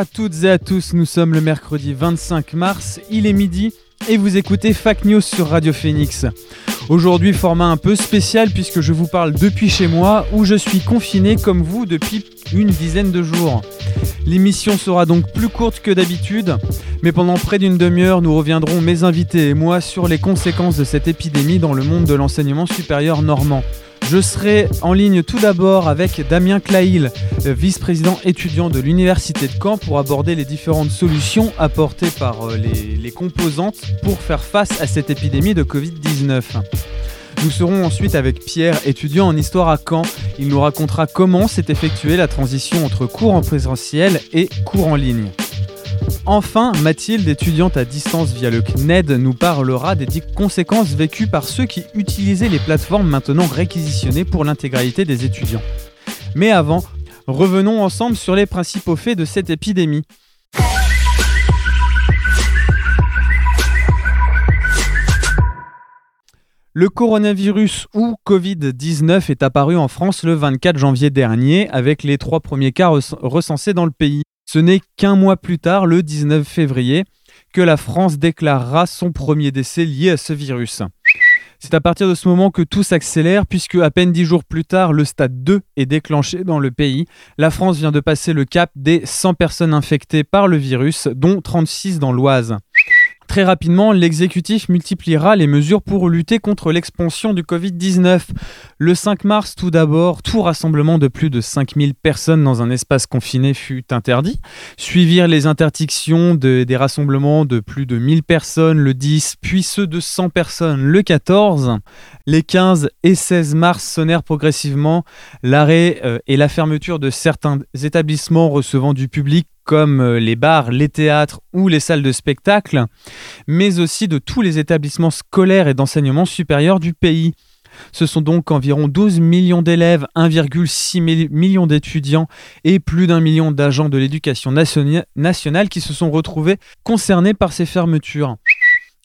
À toutes et à tous, nous sommes le mercredi 25 mars, il est midi et vous écoutez Fac News sur Radio Phoenix. Aujourd'hui, format un peu spécial puisque je vous parle depuis chez moi où je suis confiné comme vous depuis une dizaine de jours. L'émission sera donc plus courte que d'habitude, mais pendant près d'une demi-heure, nous reviendrons, mes invités et moi, sur les conséquences de cette épidémie dans le monde de l'enseignement supérieur normand. Je serai en ligne tout d'abord avec Damien Clail, euh, vice-président étudiant de l'Université de Caen, pour aborder les différentes solutions apportées par euh, les, les composantes pour faire face à cette épidémie de Covid-19. Nous serons ensuite avec Pierre, étudiant en histoire à Caen. Il nous racontera comment s'est effectuée la transition entre cours en présentiel et cours en ligne. Enfin, Mathilde, étudiante à distance via le CNED, nous parlera des conséquences vécues par ceux qui utilisaient les plateformes maintenant réquisitionnées pour l'intégralité des étudiants. Mais avant, revenons ensemble sur les principaux faits de cette épidémie. Le coronavirus ou Covid-19 est apparu en France le 24 janvier dernier avec les trois premiers cas rec- recensés dans le pays. Ce n'est qu'un mois plus tard, le 19 février, que la France déclarera son premier décès lié à ce virus. C'est à partir de ce moment que tout s'accélère puisque à peine dix jours plus tard, le stade 2 est déclenché dans le pays. La France vient de passer le cap des 100 personnes infectées par le virus, dont 36 dans l'Oise. Très rapidement, l'exécutif multipliera les mesures pour lutter contre l'expansion du Covid-19. Le 5 mars, tout d'abord, tout rassemblement de plus de 5000 personnes dans un espace confiné fut interdit. Suivirent les interdictions de- des rassemblements de plus de 1000 personnes le 10, puis ceux de 100 personnes le 14. Les 15 et 16 mars sonnèrent progressivement l'arrêt euh, et la fermeture de certains établissements recevant du public comme euh, les bars, les théâtres ou les salles de spectacle, mais aussi de tous les établissements scolaires et d'enseignement supérieur du pays. Ce sont donc environ 12 millions d'élèves, 1,6 mi- million d'étudiants et plus d'un million d'agents de l'éducation nationa- nationale qui se sont retrouvés concernés par ces fermetures.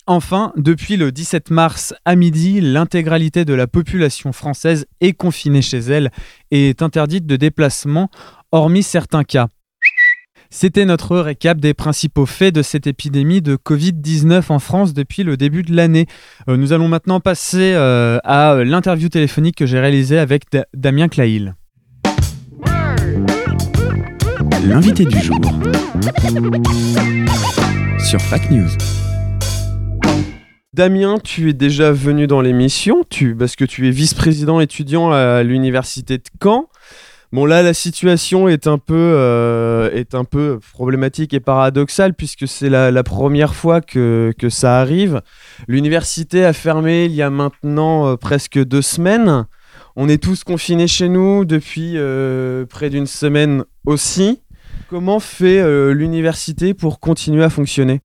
Enfin, depuis le 17 mars à midi, l'intégralité de la population française est confinée chez elle et est interdite de déplacement, hormis certains cas. C'était notre récap des principaux faits de cette épidémie de Covid-19 en France depuis le début de l'année. Euh, nous allons maintenant passer euh, à euh, l'interview téléphonique que j'ai réalisée avec Da- Damien Clail. L'invité du jour sur Fac News. Damien, tu es déjà venu dans l'émission, tu, parce que tu es vice-président étudiant à l'université de Caen. Bon là, la situation est un peu, euh, est un peu problématique et paradoxale puisque c'est la, première fois que, que ça arrive. L'université a fermé il y a maintenant euh, presque deux semaines. On est tous confinés chez nous depuis euh, près d'une semaine aussi. Comment fait l'université pour continuer à fonctionner?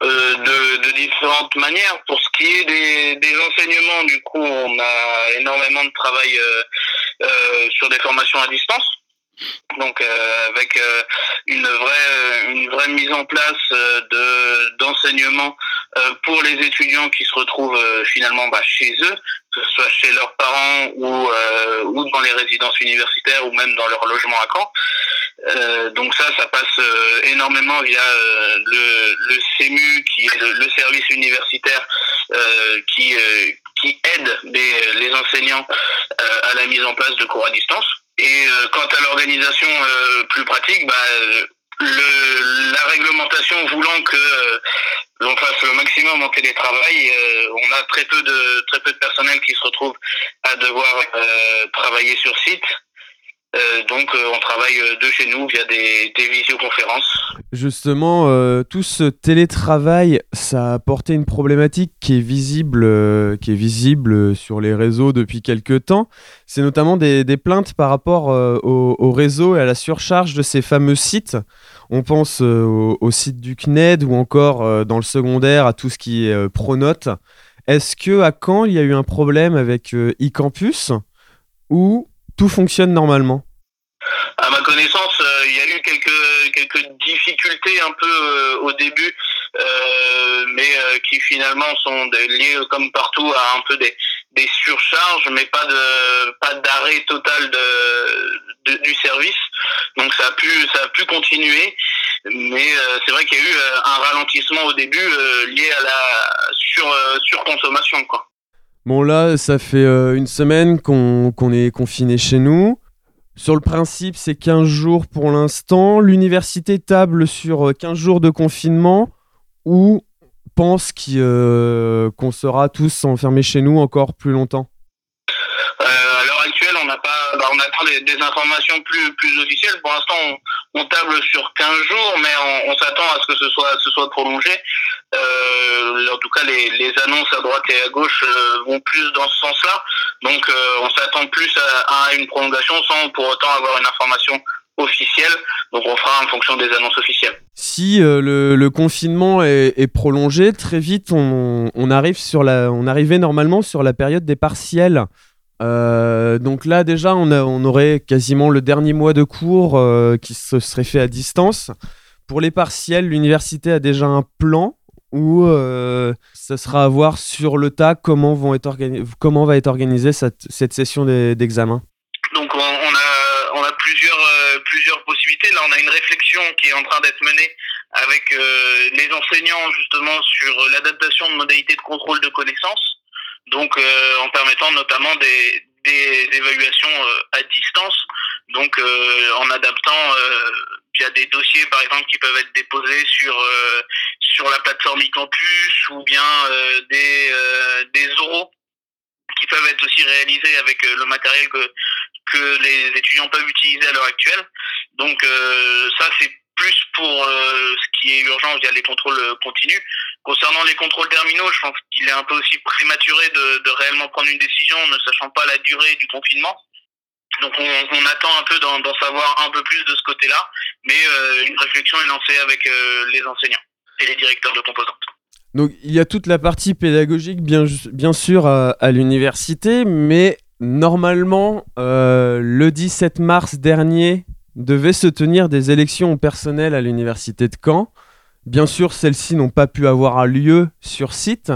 De, de différentes manières. Pour ce qui est des, des enseignements, du coup, on a énormément de travail sur des formations à distance. Donc euh, avec euh, une vraie une vraie mise en place euh, de d'enseignement euh, pour les étudiants qui se retrouvent euh, finalement bah, chez eux, que ce soit chez leurs parents ou euh, ou dans les résidences universitaires ou même dans leur logement à Caen. Euh, donc ça, ça passe euh, énormément via euh, le, le CEMU, qui est le, le service universitaire euh, qui, euh, qui aide les, enseignants euh, à la mise en place de cours à distance. Et euh, quant à l'organisation euh, plus pratique, bah, le, la réglementation voulant que l'on fasse le maximum en télétravail, on a très peu de très peu de personnel qui se retrouve à devoir travailler sur site. Euh, donc euh, on travaille euh, de chez nous via des, des visioconférences. Justement, tout ce télétravail, ça a apporté une problématique qui est visible, qui est visible sur les réseaux depuis quelques temps. C'est notamment des, plaintes par rapport au, au réseau et à la surcharge de ces fameux sites. On pense au, au site du CNED ou encore dans le secondaire à tout ce qui est Pronote. Est-ce que à Caen, il y a eu un problème avec eCampus ou tout fonctionne normalement À ma connaissance, euh, il y a eu quelques quelques difficultés un peu euh, au début, euh, mais qui finalement sont liées comme partout à un peu des des surcharges, mais pas de pas d'arrêt total de, du service. Donc ça a pu ça a pu continuer, mais c'est vrai qu'il y a eu un ralentissement au début lié à la sur surconsommation quoi. Bon là, ça fait euh, une semaine qu'on est confiné chez nous. Sur le principe, c'est 15 jours pour l'instant. L'université table sur euh, 15 jours de confinement ou pense euh, qu'on sera tous enfermés chez nous encore plus longtemps? Euh, à l'heure actuelle, on n'a pas, bah, on attend des, des informations plus plus officielles. Pour l'instant, on, table sur 15 jours, mais on, on s'attend à ce que ce soit ce soit prolongé. Euh, en tout cas, les, les annonces à droite et à gauche euh, vont plus dans ce sens-là. Donc, euh, on s'attend plus à, à une prolongation sans pour autant avoir une information officielle. Donc, on fera en fonction des annonces officielles. Si euh, le, le confinement est, est prolongé, très vite on, on arrive sur la, on arrivait normalement sur la période des partiels. Euh, donc là déjà on, aurait quasiment le dernier mois de cours euh, qui se serait fait à distance. Pour les partiels, l'université a déjà un plan où euh, ça sera à voir sur le tas comment, va être organisée cette, session d'examen. Donc on, a euh, plusieurs possibilités. Là, on a une réflexion qui est en train d'être menée avec les enseignants justement sur l'adaptation de modalités de contrôle de connaissances. Donc euh, en permettant notamment des des évaluations euh, à distance. Donc euh, en adaptant euh, via des dossiers par exemple qui peuvent être déposés sur euh, sur la plateforme e-campus ou bien euh, des euh, des oraux qui peuvent être aussi réalisés avec le matériel que que les étudiants peuvent utiliser à l'heure actuelle. Donc ça c'est plus pour ce qui est urgent via les contrôles continus. Concernant les contrôles terminaux, je pense qu'il est un peu aussi prématuré de, de réellement prendre une décision, ne sachant pas la durée du confinement. Donc on, attend un peu d'en savoir un peu plus de ce côté-là, mais euh, une réflexion est lancée avec euh, les enseignants et les directeurs de composantes. Donc il y a toute la partie pédagogique bien, bien sûr à, l'université, mais normalement euh, le 17 mars dernier devaient se tenir des élections au personnel à l'université de Caen. Bien sûr, celles-ci n'ont pas pu avoir lieu sur site.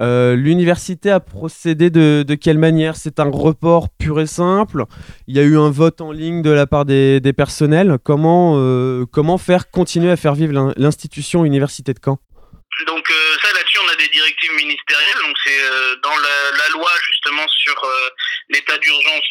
Euh, l'université a procédé de, quelle manière? C'est un report pur et simple. Il y a eu un vote en ligne de la part des, personnels. Comment, euh, comment faire continuer à faire vivre l'in- l'institution université de Caen? Donc euh, ça là-dessus on a des directives ministérielles. Donc c'est dans la, loi justement sur l'état d'urgence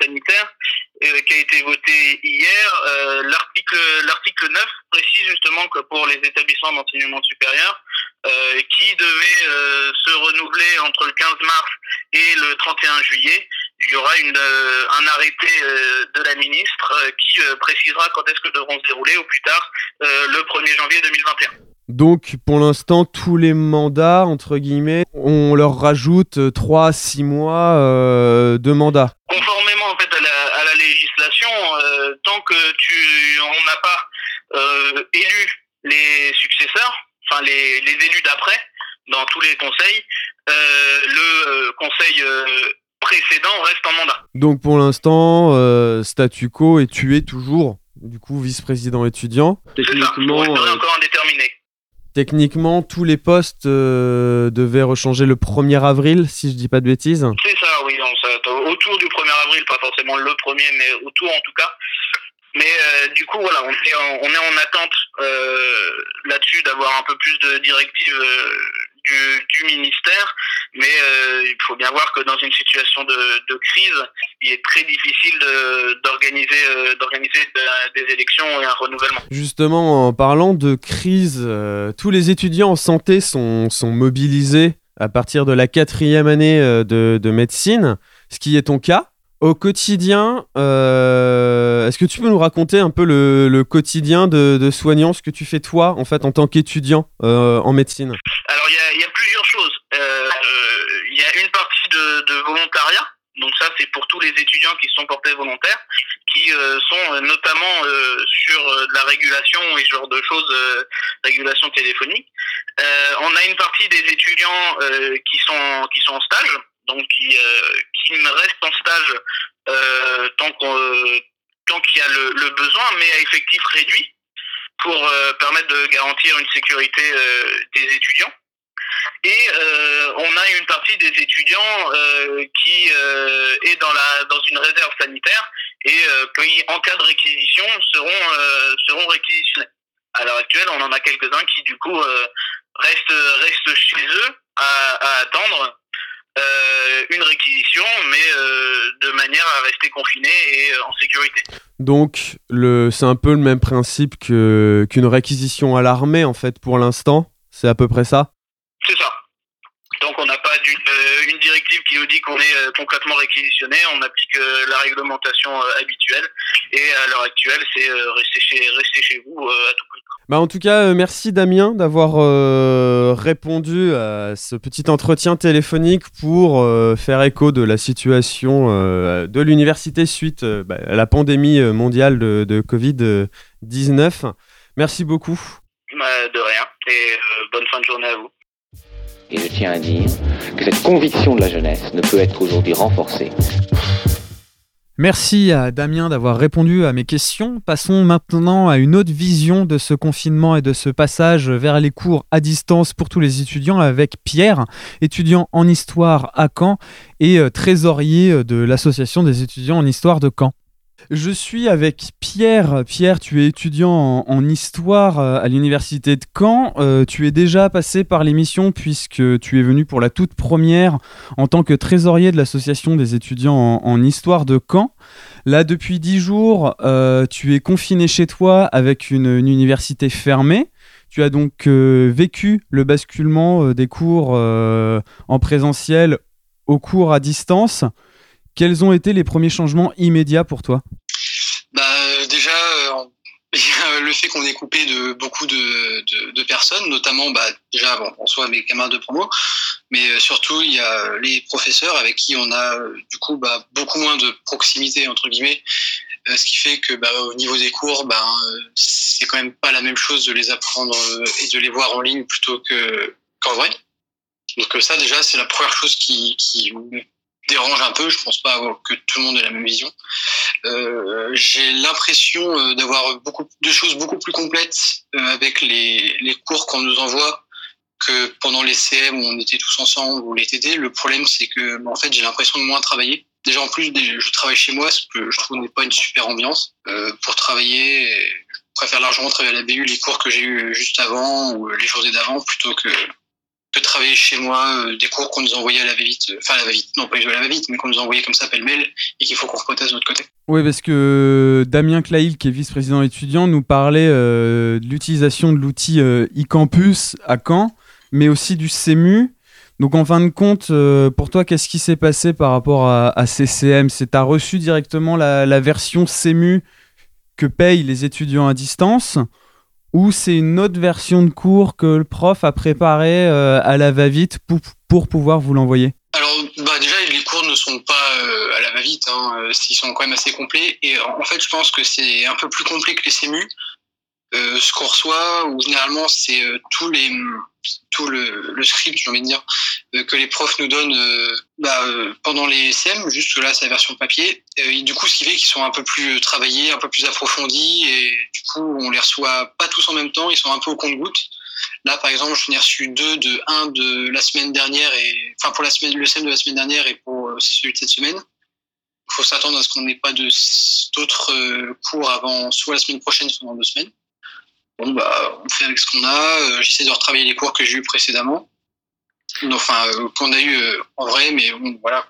sanitaire qui a été voté hier. Euh, l'article l'article 9 précise justement que pour les établissements d'enseignement supérieur euh, qui devaient euh, se renouveler entre le 15 mars et le 31 juillet, il y aura un arrêté de la ministre qui précisera quand est-ce que devront se dérouler au plus tard le 1er janvier 2021. Donc pour l'instant, tous les mandats, entre guillemets, on leur rajoute 3 à 6 mois euh, de mandat. conformément en fait à la, à la législation, euh, tant que tu on n'a pas euh, élu les successeurs, enfin les, les élus d'après dans tous les conseils, euh, le euh, conseil euh, précédent reste en mandat. Donc pour l'instant, euh, statu quo et tu es toujours, du coup, vice-président étudiant. C'est ça, Techniquement, euh, encore indéterminé. Techniquement, tous les postes euh, devaient rechanger le 1er avril, si je dis pas de bêtises. C'est ça, oui, on s'attend autour du 1er avril, pas forcément le premier, mais autour en tout cas. Mais euh, du coup, voilà, on est en, on est en attente euh, là-dessus d'avoir un peu plus de directives du ministère. Mais euh, il faut bien voir que dans une situation de, de crise, il est très difficile de- d'organiser euh, d'organiser de- des élections et un renouvellement. Justement, en parlant de crise, euh, tous les étudiants en santé sont, sont mobilisés à partir de la quatrième année de, de médecine, ce qui est ton cas. Au quotidien, euh, est-ce que tu peux nous raconter un peu le, le quotidien de, de, soignant, ce que tu fais toi, en fait, en tant qu'étudiant euh, en médecine? Alors, il y a, y a, plusieurs choses. Euh, il y a une partie de, de volontariat. Donc ça, c'est pour tous les étudiants qui sont portés volontaires, qui euh, sont notamment euh, sur de la régulation et ce genre de choses, euh, régulation téléphonique. on a une partie des étudiants qui sont qui sont en stage, donc qui qui restent en stage tant qu'on tant qu'il y a le, le, besoin, mais à effectif réduit pour permettre de garantir une sécurité des étudiants. Et euh, on a une partie des étudiants euh, qui euh, est dans la dans une réserve sanitaire et qui, en cas de réquisition, seront seront réquisitionnés. À l'heure actuelle, on en a quelques-uns qui du coup restent restent chez eux à, attendre une réquisition, mais de manière à rester confinés et en sécurité. Donc, le, c'est un peu le même principe que, qu'une réquisition à l'armée, en fait, pour l'instant? C'est à peu près ça? C'est ça. Donc on n'a pas une, euh, une, directive qui nous dit qu'on est euh, concrètement réquisitionné, on applique euh, la réglementation habituelle et à l'heure actuelle c'est rester chez, rester chez vous à tout prix. Bah en tout cas, merci Damien d'avoir répondu à ce petit entretien téléphonique pour faire écho de la situation de l'université suite bah, à la pandémie mondiale de, de Covid-19. Merci beaucoup. Bah, de rien et bonne fin de journée à vous. Et je tiens à dire que cette conviction de la jeunesse ne peut être aujourd'hui renforcée. Merci à Damien d'avoir répondu à mes questions. Passons maintenant à une autre vision de ce confinement et de ce passage vers les cours à distance pour tous les étudiants avec Pierre, étudiant en histoire à Caen et euh, trésorier de l'association des étudiants en histoire de Caen. Je suis avec Pierre. Pierre, tu es étudiant en, histoire euh, à l'université de Caen. Euh, tu es déjà passé par l'émission puisque tu es venu pour la toute première en tant que trésorier de l'association des étudiants en, histoire de Caen. Là, depuis dix jours, euh, tu es confiné chez toi avec une, université fermée. Tu as donc vécu le basculement des cours en présentiel aux cours à distance. Quels ont été les premiers changements immédiats pour toi? Bah, Déjà, euh, le fait qu'on est coupé de beaucoup de, personnes, notamment bah, déjà bon, en soi mes camarades de promo, mais euh, surtout il y a les professeurs avec qui on a euh, du coup bah, beaucoup moins de proximité entre guillemets, euh, ce qui fait que bah, au niveau des cours, bah, c'est quand même pas la même chose de les apprendre et de les voir en ligne plutôt que qu'en vrai. Donc ça déjà c'est la première chose qui dérange un peu. Je pense pas que tout le monde ait la même vision. Euh, j'ai l'impression euh, d'avoir beaucoup de choses beaucoup plus complètes euh, avec les, les cours qu'on nous envoie que pendant les CM où on était tous ensemble ou les TD. Le problème, c'est que en fait, j'ai l'impression de moins travailler. Déjà en plus, je travaille chez moi, ce que je trouve n'est pas une super ambiance pour travailler. Je préfère largement travailler à la BU les cours que j'ai eu juste avant ou les journées d'avant plutôt que travailler chez moi, euh, des cours qu'on nous envoyait à la va-vite, euh, enfin à la va-vite, non pas à la va-vite, mais qu'on nous envoyait comme ça pêle-mêle et qu'il faut qu'on repotasse de notre côté. Oui, parce que Damien Clail, qui est vice-président étudiant, nous parlait euh, de l'utilisation de l'outil euh, e-campus à Caen, mais aussi du CEMU. Donc en fin de compte, euh, pour toi, qu'est-ce qui s'est passé par rapport à, CCM C'est tu as reçu directement la, la version CEMU que payent les étudiants à distance? Ou c'est une autre version de cours que le prof a préparé euh, à la va-vite pour, pour pouvoir vous l'envoyer? Alors, bah déjà, les cours ne sont pas euh, à la va-vite, hein, euh, ils sont quand même assez complets. Et en fait, je pense que c'est un peu plus complet que les CEMU. Euh, ce qu'on reçoit, ou généralement, c'est euh, tous les, tout le, le script, j'ai envie de dire, euh, que les profs nous donnent euh, bah, pendant les CM, juste là, c'est la version papier. et du coup, ce qui fait qu'ils sont un peu plus travaillés, un peu plus approfondis, et du coup, on les reçoit pas tous en même temps, ils sont un peu au compte-goutte. Là, par exemple, j'en ai reçu deux de un de la semaine dernière, et enfin pour la semaine, le CM de la semaine dernière et pour celui de cette semaine. Il faut s'attendre à ce qu'on n'ait pas d'autres cours avant soit la semaine prochaine, soit dans deux semaines bon, bah, on fait avec ce qu'on a. Euh, J'essaie de retravailler les cours que j'ai eu précédemment. Enfin, euh, qu'on a eu euh, en vrai, mais bon, voilà,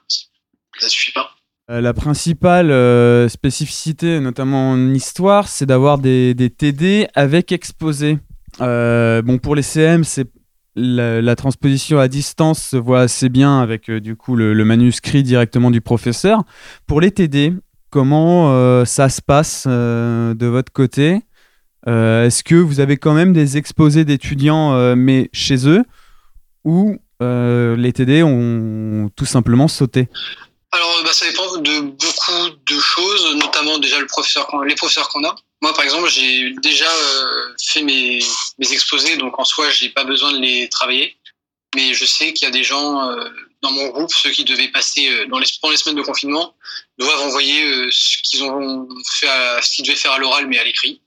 ça suffit pas. La principale spécificité, notamment en histoire, c'est d'avoir des, des, TD avec exposé. Bon, pour les CM, c'est la, transposition à distance se voit assez bien avec du coup le, manuscrit directement du professeur. Pour les TD, comment ça se passe de votre côté? Est-ce que vous avez quand même des exposés d'étudiants euh, mais chez eux ou euh, les TD ont tout simplement sauté? Alors, bah, ça dépend de beaucoup de choses, notamment déjà les professeurs qu'on a. Moi, par exemple, j'ai déjà euh, fait mes, exposés, donc en soi, j'ai pas besoin de les travailler. Mais je sais qu'il y a des gens euh, dans mon groupe, ceux qui devaient passer euh, dans les, pendant les semaines de confinement, doivent envoyer euh, ce qu'ils ont ce qu'ils devaient faire à l'oral, mais à l'écrit.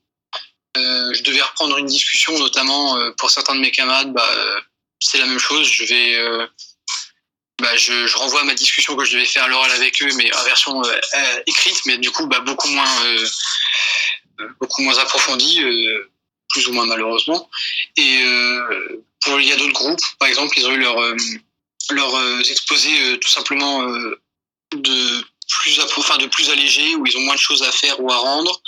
Euh, je devais reprendre une discussion, notamment euh, pour certains de mes camarades. Bah, euh, c'est la même chose. Je vais bah, je, renvoie ma discussion que je devais faire à l'oral avec eux, mais en version écrite, mais du coup bah, beaucoup moins beaucoup moins approfondie, plus ou moins malheureusement. Et pour il y a d'autres groupes, par exemple, ils ont eu leur euh, euh, tout simplement de plus appro- enfin de plus allégés, où ils ont moins de choses à faire ou à rendre.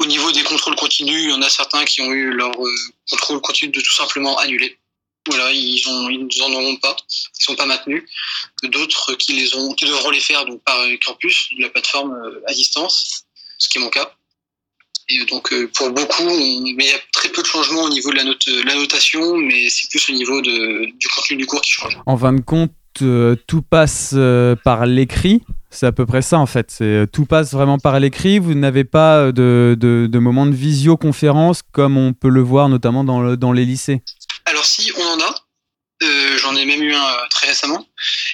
Euh, au niveau des contrôles continus, il y en a certains qui ont eu leur euh, contrôle continu de tout simplement annulé. Voilà, ils ont, ils en auront pas, ils sont pas maintenus. D'autres qui devront les faire donc par campus, de la plateforme euh, à distance, ce qui est mon cas. Et donc euh, pour beaucoup, mais il y a très peu de changements au niveau de la, note, la notation, mais c'est plus au niveau du contenu du cours qui change. En fin de compte, euh, tout passe euh, par l'écrit. C'est à peu près ça en fait. C'est euh, tout passe vraiment par l'écrit. Vous n'avez pas euh, de, de, de moments de visioconférence comme on peut le voir notamment dans, le- dans les lycées. Alors si on en a, euh, j'en ai même eu un euh, très récemment.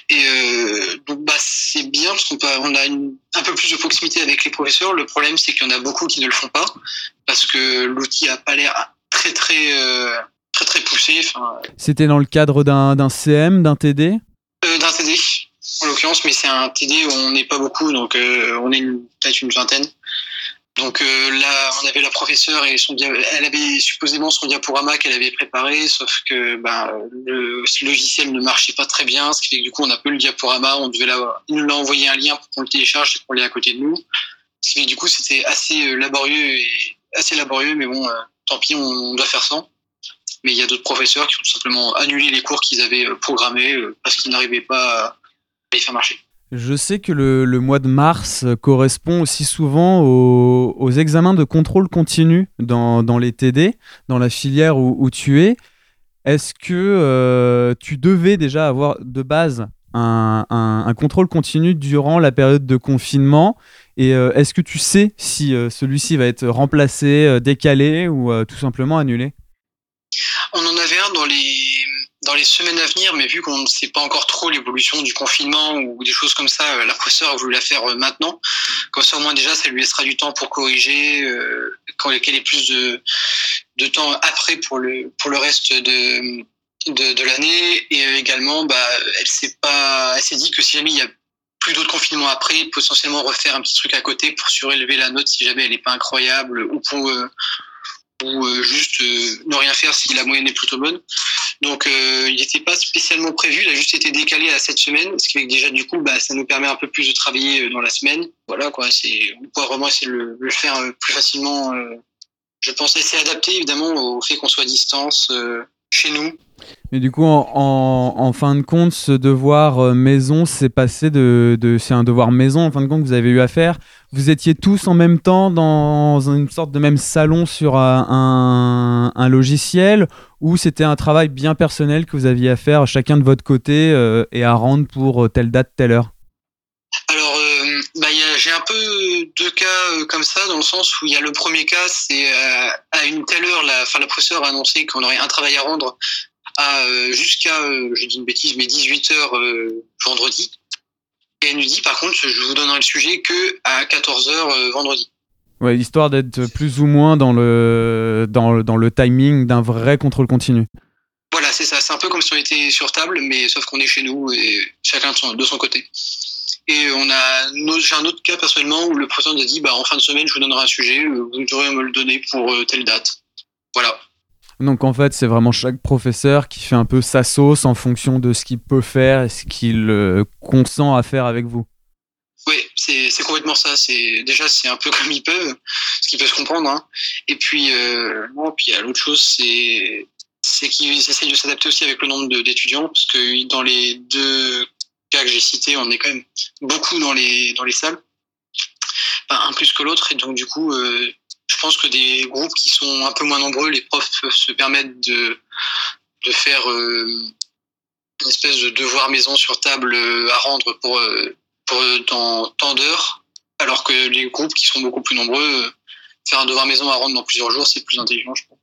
Et euh, donc bah c'est bien parce qu'on peut, on a une- un peu plus de proximité avec les professeurs. Le problème c'est qu'il y en a beaucoup qui ne le font pas parce que l'outil a pas l'air très très très très poussé. Enfin, C'était dans le cadre d'un d'un CM, d'un TD d'un TD en l'occurrence, mais c'est un TD où on n'est pas beaucoup, donc euh, on est peut-être une vingtaine. Donc euh, là, on avait la professeure et son elle avait supposément son diaporama qu'elle avait préparé, sauf que ben, le logiciel ne marchait pas très bien, ce qui fait que du coup on a peu le diaporama, on devait l'avoir- il nous l'a envoyé un lien pour qu'on le télécharge et qu'on l'ait à côté de nous. Ce qui fait que du coup c'était assez euh, laborieux et assez laborieux, mais bon, tant pis, on, doit faire sans. Mais il y a d'autres professeurs qui ont tout simplement annulé les cours qu'ils avaient programmés parce qu'ils n'arrivaient pas à les faire marcher. Je sais que le, le mois de mars correspond aussi souvent aux, aux examens de contrôle continu dans, dans les TD, dans la filière où, où tu es. Est-ce que euh, tu devais déjà avoir de base un, un- un contrôle continu durant la période de confinement? Et euh, est-ce que tu sais si euh, celui-ci va être remplacé, décalé ou tout simplement annulé? On en avait un dans les, dans les semaines à venir, mais vu qu'on ne sait pas encore trop l'évolution du confinement ou des choses comme ça, euh, la professeure a voulu la faire euh, maintenant. Comme ça, au moins, déjà, ça lui laissera du temps pour corriger, euh, qu'elle ait plus de, temps après pour le, reste de, l'année. Et également, bah, elle s'est pas, elle s'est dit que si jamais il y a plus d'autres confinements après, potentiellement refaire un petit truc à côté pour surélever la note si jamais elle n'est pas incroyable ou pour, ou juste ne rien faire si la moyenne est plutôt bonne. Donc euh, il n'était pas spécialement prévu, il a juste été décalé à cette semaine, ce qui fait que déjà du coup bah, ça nous permet un peu plus de travailler euh, dans la semaine. Voilà quoi, c'est on pourra vraiment essayer de le, faire euh, plus facilement. je pense c'est adapté évidemment au fait qu'on soit à distance chez nous. Mais du coup, en, fin de compte, ce devoir maison, c'est passé de, de c'est un devoir maison en fin de compte que vous avez eu à faire. Vous étiez tous en même temps dans une sorte de même salon sur un, un- logiciel ou c'était un travail bien personnel que vous aviez à faire chacun de votre côté euh, et à rendre pour euh, telle date, telle heure? Alors, euh, bah, j'ai un peu deux cas euh, comme ça, dans le sens où il y a le premier cas, c'est euh, à une telle heure, la, enfin, la professeure a annoncé qu'on aurait un travail à rendre euh, jusqu'à, euh, je dis une bêtise, mais 18 heures euh, vendredi. Et elle nous dit, par contre, je vous donnerai le sujet que à 14 heures euh, vendredi. Ouais, histoire d'être plus ou moins dans le, dans, le- dans le timing d'un vrai contrôle continu. Voilà, c'est ça. C'est un peu comme si on était sur table, mais sauf qu'on est chez nous et chacun de son, de son côté. Et on a, un autre- j'ai un autre cas personnellement où le président nous a dit, bah, en fin de semaine, je vous donnerai un sujet, euh, vous devrez me le donner pour euh, telle date. Voilà. Donc en fait, c'est vraiment chaque professeur qui fait un peu sa sauce en fonction de ce qu'il peut faire et ce qu'il euh, consent à faire avec vous. Oui, c'est complètement ça. C'est déjà c'est un peu comme ils peuvent, ce qui peut se comprendre. Hein. Et puis euh, a l'autre chose, c'est c'est qu'ils essayent de s'adapter aussi avec le nombre d'étudiants, parce que dans les deux cas que j'ai cités, on est quand même beaucoup dans les, dans les salles, un plus que l'autre, et donc du coup, euh, je pense que des groupes qui sont un peu moins nombreux, les profs peuvent se permettre de, faire euh, une espèce de devoir maison sur table euh, à rendre pour, euh, pour dans tant d'heures, alors que les groupes qui sont beaucoup plus nombreux, faire un devoir maison à rendre dans plusieurs jours, c'est plus intelligent, je pense.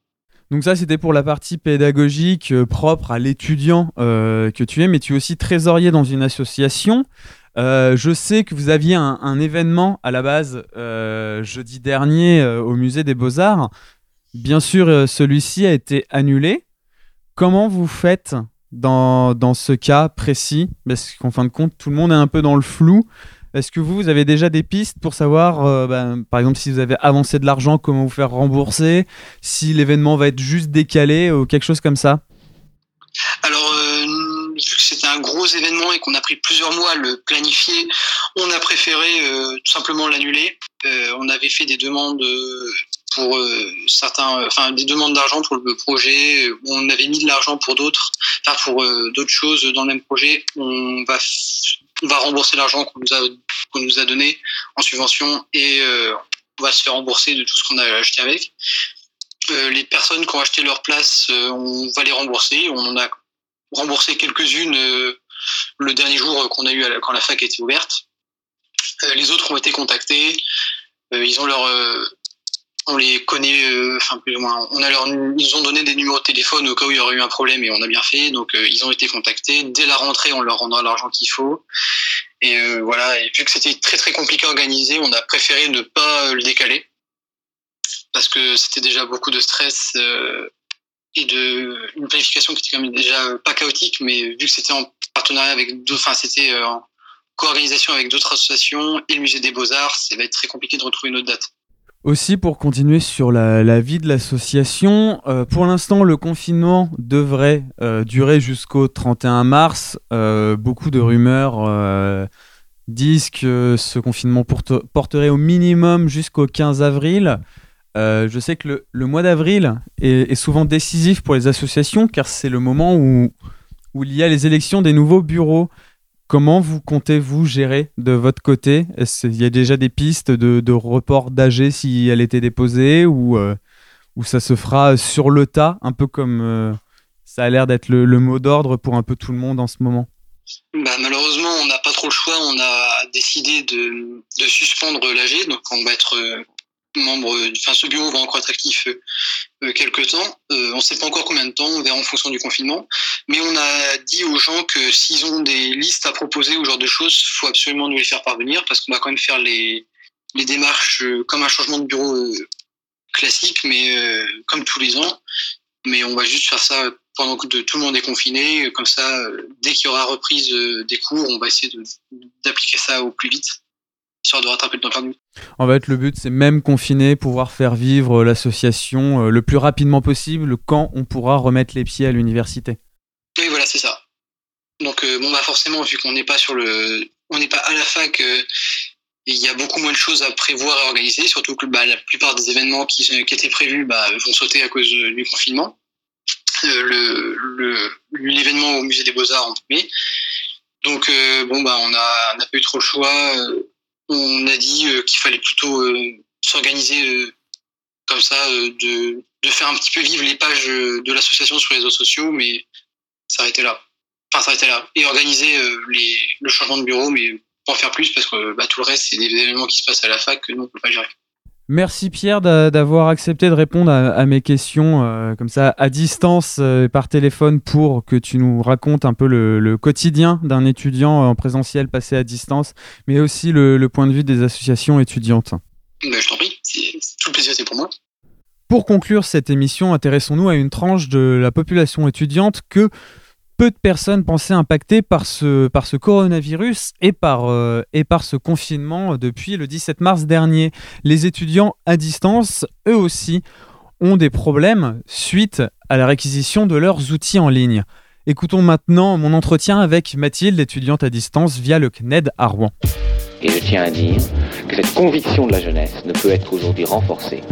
Donc ça, c'était pour la partie pédagogique propre à l'étudiant que tu es, mais tu es aussi trésorier dans une association. Euh, je sais que vous aviez un, événement à la base euh, jeudi dernier euh, au musée des Beaux-Arts. Bien sûr, celui-ci a été annulé. Comment vous faites dans, ce cas précis? Parce qu'en fin de compte, tout le monde est un peu dans le flou. Est-ce que vous, avez déjà des pistes pour savoir, ben, par exemple, si vous avez avancé de l'argent, comment vous faire rembourser? Si l'événement va être juste décalé ou quelque chose comme ça Alors, euh, vu que c'était un gros événement et qu'on a pris plusieurs mois à le planifier, on a préféré euh, tout simplement l'annuler. Euh, on avait fait des demandes euh, pour certains, enfin des demandes d'argent pour le projet. On avait mis de l'argent pour d'autres, enfin pour d'autres choses dans le même projet. On va, on va rembourser l'argent qu'on nous a qu'on nous a donné en subvention et on va se faire rembourser de tout ce qu'on a acheté avec. Les personnes qui ont acheté leur place, on va les rembourser. On a remboursé quelques-unes euh, le dernier jour euh, qu'on a eu quand la fac était ouverte. Euh, les autres ont été contactés. Ils ont leur, on les connaît, enfin plus ou moins. On a leur, ils ont donné des numéros de téléphone au cas où il y aurait eu un problème et on a bien fait. Donc ils ont été contactés. Dès la rentrée, on leur rendra l'argent qu'il faut. Et voilà. Vu que c'était très très compliqué à organiser, on a préféré ne pas le décaler parce que c'était déjà beaucoup de stress de une planification qui était quand même déjà pas chaotique, mais vu que c'était en partenariat avec euh, en co-organisation avec d'autres associations et le musée des beaux arts, ça va être très compliqué de retrouver une autre date. Aussi, pour continuer sur la, vie de l'association, euh, pour l'instant, le confinement devrait euh, durer jusqu'au 31 mars. Beaucoup de rumeurs disent que ce confinement porte- porterait au minimum jusqu'au 15 avril. Euh, je sais que le, le mois d'avril est, souvent décisif pour les associations car c'est le moment où, où il y a les élections des nouveaux bureaux. Comment vous comptez-vous gérer de votre côté? Est-ce qu'il y a déjà des pistes de, de report d'AG si elle était déposée ou, euh, ou ça se fera sur le tas, un peu comme euh, ça a l'air d'être le, mot d'ordre pour un peu tout le monde en ce moment? Bah, malheureusement, on n'a pas trop le choix. On a décidé de, de suspendre l'AG, donc on va être membre. Enfin, ce bureau va encore être actif euh, euh, quelques temps. Euh, on ne sait pas encore combien de temps. On verra en fonction du confinement. Mais on a dit aux gens que s'ils ont des listes à proposer ou ce genre de choses, faut absolument nous les faire parvenir parce qu'on va quand même faire les les démarches euh, comme un changement de bureau euh, classique, mais euh, comme tous les ans. Mais on va juste faire ça pendant que tout le monde est confiné. Euh, Comme ça, euh, dès qu'il y aura reprise euh, des cours, on va essayer d'appliquer ça au plus vite, histoire de rattraper le temps perdu. En fait, le but, c'est même confiné, pouvoir faire vivre l'association euh, le plus rapidement possible quand on pourra remettre les pieds à l'université. Oui, voilà, c'est ça. Donc, euh, bon, bah forcément, vu qu'on n'est pas sur le, on n'est pas à la fac, euh, il y a beaucoup moins de choses à prévoir et à organiser. Surtout que bah, la plupart des événements qui, qui étaient prévus bah, vont sauter à cause euh, du confinement. Euh, le le- l'événement au musée des beaux arts en mai. Donc, euh, bon, bah, on a, on pas eu trop le choix. Euh, on a dit euh, qu'il fallait plutôt euh, s'organiser euh, comme ça, de, faire un petit peu vivre les pages de l'association sur les réseaux sociaux, mais s'arrêter là. Enfin, s'arrêter là. Et organiser les, le changement de bureau, mais pas en faire plus parce que bah, tout le reste, c'est des événements qui se passent à la fac que nous, on peut pas gérer. Merci Pierre d'a- d'avoir accepté de répondre à, mes questions euh, comme ça à distance euh, par téléphone pour que tu nous racontes un peu le, le quotidien d'un étudiant en présentiel passé à distance, mais aussi le, le point de vue des associations étudiantes. Bah, je t'en prie, c'est- tout le plaisir, c'est pour moi. Pour conclure cette émission, intéressons-nous à une tranche de la population étudiante que peu de personnes pensaient impactées par ce, coronavirus et par, euh, et par ce confinement depuis le 17 mars dernier. Les étudiants à distance, eux aussi, ont des problèmes suite à la réquisition de leurs outils en ligne. Écoutons maintenant mon entretien avec Mathilde, étudiante à distance via le CNED à Rouen. Et je tiens à dire que cette conviction de la jeunesse ne peut être aujourd'hui renforcée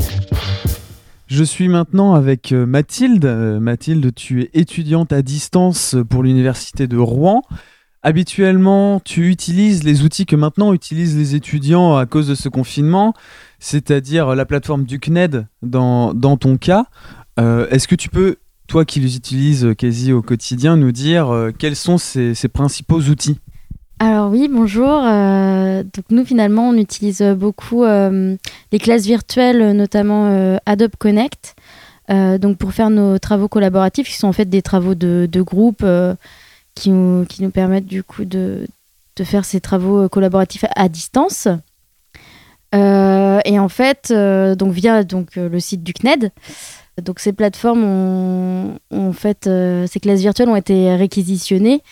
Je suis maintenant avec euh, Mathilde. Euh, Mathilde, tu es étudiante à distance pour l'université de Rouen. Habituellement, tu utilises les outils que maintenant utilisent les étudiants à cause de ce confinement, c'est-à-dire la plateforme du CNED dans, ton cas. Euh, Est-ce que tu peux, toi qui les utilises quasi au quotidien, nous dire quels sont ces principaux outils? Alors oui, bonjour. Euh, donc nous finalement on utilise beaucoup euh, les classes virtuelles, notamment euh, Adobe Connect, donc pour faire nos travaux collaboratifs, qui sont en fait des travaux de, groupe qui, nous, permettent du coup de, faire ces travaux collaboratifs à distance. Et en fait, donc via donc le site du CNED, donc ces plateformes ont, fait, ces classes virtuelles ont été réquisitionnées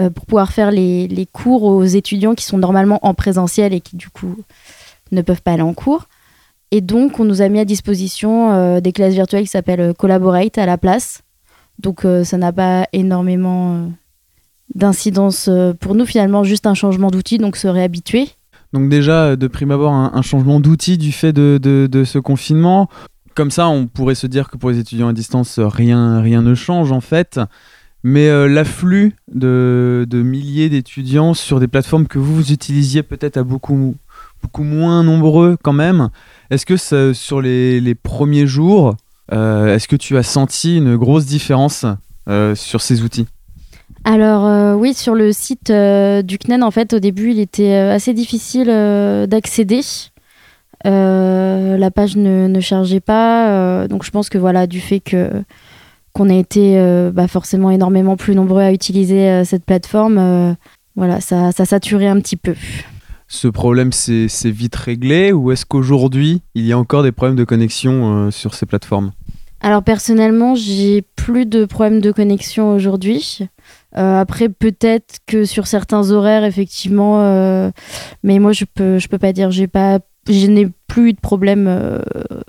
euh, pour pouvoir faire les, les cours aux étudiants qui sont normalement en présentiel et qui du coup ne peuvent pas aller en cours. Et donc on nous a mis à disposition euh, des classes virtuelles qui s'appellent euh, Collaborate à la place. Donc ça n'a pas énormément d'incidence pour nous finalement, juste un changement d'outil, donc se réhabituer. Donc déjà, de prime abord, un, changement d'outil du fait de, de- de ce confinement. Comme ça, on pourrait se dire que pour les étudiants à distance, rien, rien ne change en fait. Mais euh, l'afflux de, de milliers d'étudiants sur des plateformes que vous, vous utilisiez peut-être à beaucoup, beaucoup moins nombreux quand même, est-ce que sur les, les premiers jours, euh, est-ce que tu as senti une grosse différence euh, sur ces outils? Alors oui, sur le site du CNEN, en fait, au début, il était assez difficile d'accéder. La page ne, ne chargeait pas, donc je pense que voilà, du fait que qu'on a été euh, bah, forcément énormément plus nombreux à utiliser euh, cette plateforme, euh, voilà, ça, ça saturait un petit peu. ce problème s'est vite réglé ou est-ce qu'aujourd'hui il y a encore des problèmes de connexion sur ces plateformes? Alors personnellement, j'ai plus de problèmes de connexion aujourd'hui. Après, peut-être que sur certains horaires, effectivement, mais moi je peux, je peux pas dire. J'ai pas, je n'ai plus eu de problème euh,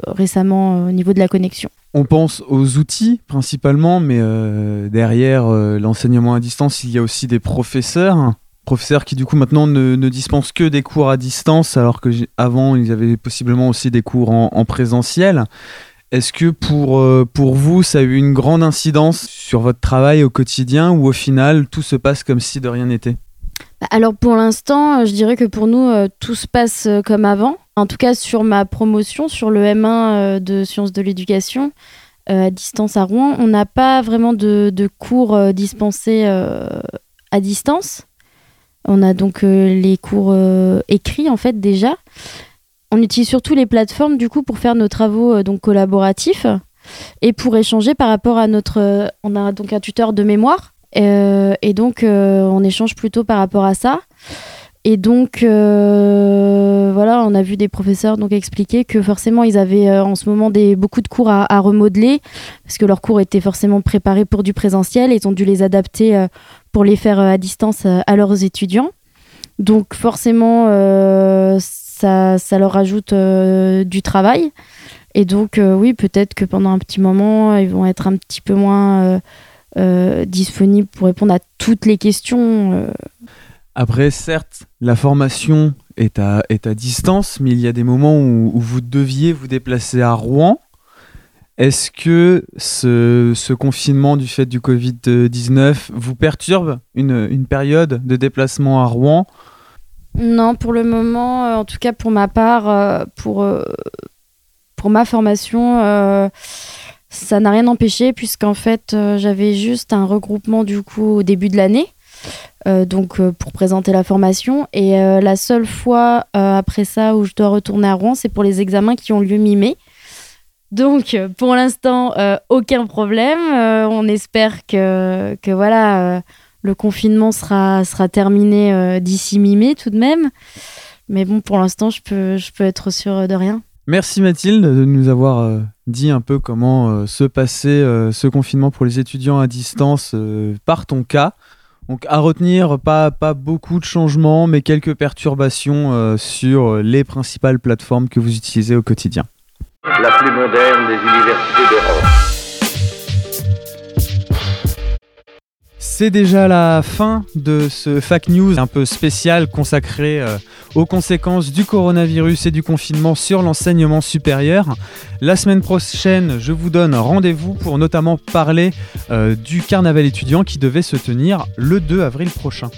récemment euh, au niveau de la connexion. On pense aux outils principalement, mais euh, derrière euh, l'enseignement à distance, il y a aussi des professeurs. Professeurs qui du coup maintenant ne, ne dispensent que des cours à distance, alors que avant ils avaient possiblement aussi des cours en, en présentiel. Est-ce que pour, euh, pour vous, ça a eu une grande incidence sur votre travail au quotidien ou au final tout se passe comme si de rien n'était? Bah, Alors pour l'instant, je dirais que pour nous, euh, tout se passe comme avant. En tout cas, sur ma promotion, sur le M1 euh, de sciences de l'éducation, euh, à distance à Rouen, on n'a pas vraiment de, cours euh, dispensés à distance. On a donc les cours écrits en fait déjà. On utilise surtout les plateformes du coup pour faire nos travaux donc collaboratifs et pour échanger par rapport à notre. on a donc un tuteur de mémoire et donc on échange plutôt par rapport à ça. Et donc euh, voilà, on a vu des professeurs donc expliquer que forcément ils avaient euh, en ce moment des beaucoup de cours à, remodeler parce que leurs cours étaient forcément préparés pour du présentiel. Et ils ont dû les adapter euh, pour les faire à distance à leurs étudiants. Donc forcément, ça, ça leur ajoute euh, du travail. Et donc oui, peut-être que pendant un petit moment, ils vont être un petit peu moins disponibles pour répondre à toutes les questions. Après, certes, la formation est à, distance, mais il y a des moments où, vous deviez vous déplacer à Rouen. Est-ce que ce, confinement du fait du Covid-19 vous perturbe une, une période de déplacement à Rouen? Non, pour le moment, euh, en tout cas pour ma part, euh, pour, euh, pour ma formation, ça n'a rien empêché puisqu'en fait j'avais juste un regroupement du coup au début de l'année. Euh, donc euh, pour présenter la formation et euh, la seule fois après ça où je dois retourner à Rouen c'est pour les examens qui ont lieu mi-mai donc pour l'instant aucun problème on espère que, que voilà le confinement sera, sera terminé d'ici mi-mai tout de même. Mais bon, pour l'instant, je peux, je peux être sûre de rien. Merci Mathilde de nous avoir dit un peu comment se passait ce confinement pour les étudiants à distance par ton cas. Donc à retenir, pas, pas beaucoup de changements, mais quelques perturbations euh, sur les principales plateformes que vous utilisez au quotidien. la plus moderne des universités d'Europe. C'est déjà la fin de ce FAC News un peu spécial consacré euh, aux conséquences du coronavirus et du confinement sur l'enseignement supérieur. La semaine prochaine, je vous donne rendez-vous pour notamment parler euh, du carnaval étudiant qui devait se tenir le 2 avril prochain.